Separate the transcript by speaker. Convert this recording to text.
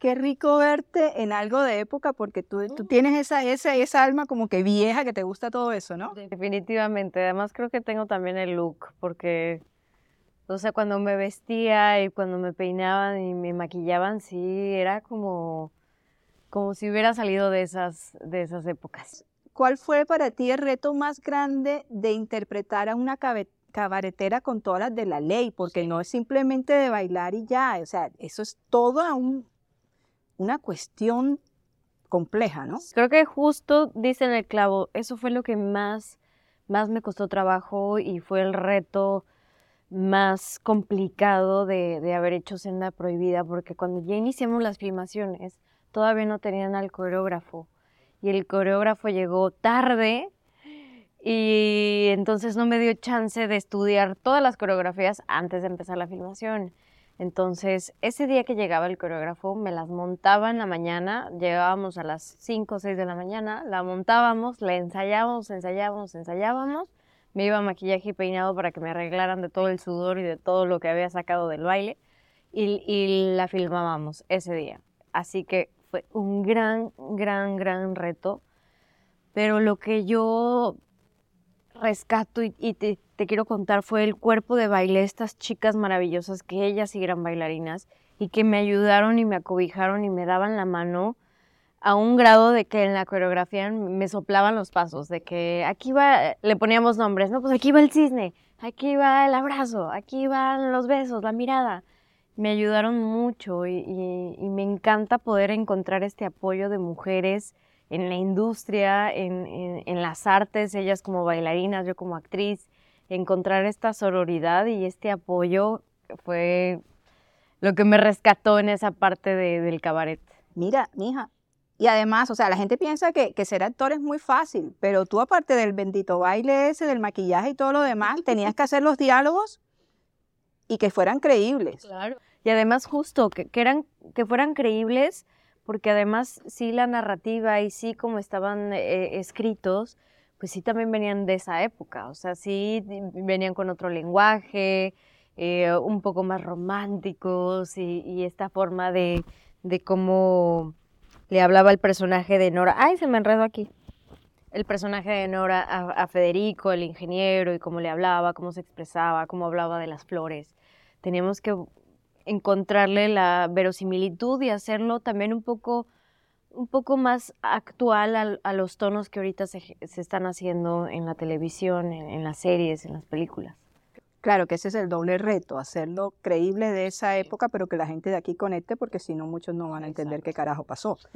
Speaker 1: qué rico verte en algo de época porque tú, tú tienes esa, esa, esa alma como que vieja que te gusta todo eso, ¿no?
Speaker 2: Definitivamente. Además creo que tengo también el look porque, o sea, cuando me vestía y cuando me peinaban y me maquillaban, sí, era como, como si hubiera salido de esas, de esas épocas.
Speaker 1: ¿Cuál fue para ti el reto más grande de interpretar a una cabaretera con todas las de la ley? Porque no es simplemente de bailar y ya, o sea, eso es toda un, una cuestión compleja, ¿no?
Speaker 2: Creo que justo dicen el clavo, eso fue lo que más, más me costó trabajo y fue el reto más complicado de, de haber hecho Senda Prohibida, porque cuando ya iniciamos las filmaciones, todavía no tenían al coreógrafo y el coreógrafo llegó tarde y entonces no me dio chance de estudiar todas las coreografías antes de empezar la filmación. Entonces, ese día que llegaba el coreógrafo, me las montaba en la mañana, llegábamos a las 5 o 6 de la mañana, la montábamos, la ensayábamos, ensayábamos, ensayábamos, me iba maquillaje y peinado para que me arreglaran de todo el sudor y de todo lo que había sacado del baile y, y la filmábamos ese día. Así que fue un gran, gran, gran reto, pero lo que yo rescato y, te, quiero contar fue el cuerpo de baile, estas chicas maravillosas que ellas sí eran bailarinas y que me ayudaron y me acobijaron y me daban la mano a un grado de que en la coreografía me soplaban los pasos, de que aquí va, le poníamos nombres, no, pues aquí va el cisne, aquí va el abrazo, aquí van los besos, la mirada. Me ayudaron mucho y, y me encanta poder encontrar este apoyo de mujeres en la industria, en, en, las artes, ellas como bailarinas, yo como actriz, encontrar esta sororidad y este apoyo fue lo que me rescató en esa parte de, del cabaret.
Speaker 1: Mira, mija, y además, o sea, la gente piensa que, que, ser actor es muy fácil, pero tú aparte del bendito baile ese, del maquillaje y todo lo demás, tenías que hacer los diálogos y que fueran creíbles.
Speaker 2: Claro. Y además justo, que, que eran, que fueran creíbles porque además sí la narrativa y sí como estaban eh, escritos, pues sí también venían de esa época, o sea, sí venían con otro lenguaje, eh, un poco más románticos y, esta forma de, de, cómo le hablaba el personaje de Nora. ¡Ay, se me enredó aquí! El personaje de Nora a, a Federico, el ingeniero, y cómo le hablaba, cómo se expresaba, cómo hablaba de las flores. Teníamos que encontrarle la verosimilitud y hacerlo también un poco, un poco más actual a, los tonos que ahorita se, están haciendo en la televisión, en, las series, en las películas.
Speaker 1: Claro que ese es el doble reto, hacerlo creíble de esa época, pero que la gente de aquí conecte, porque si no muchos no van a entender qué carajo pasó.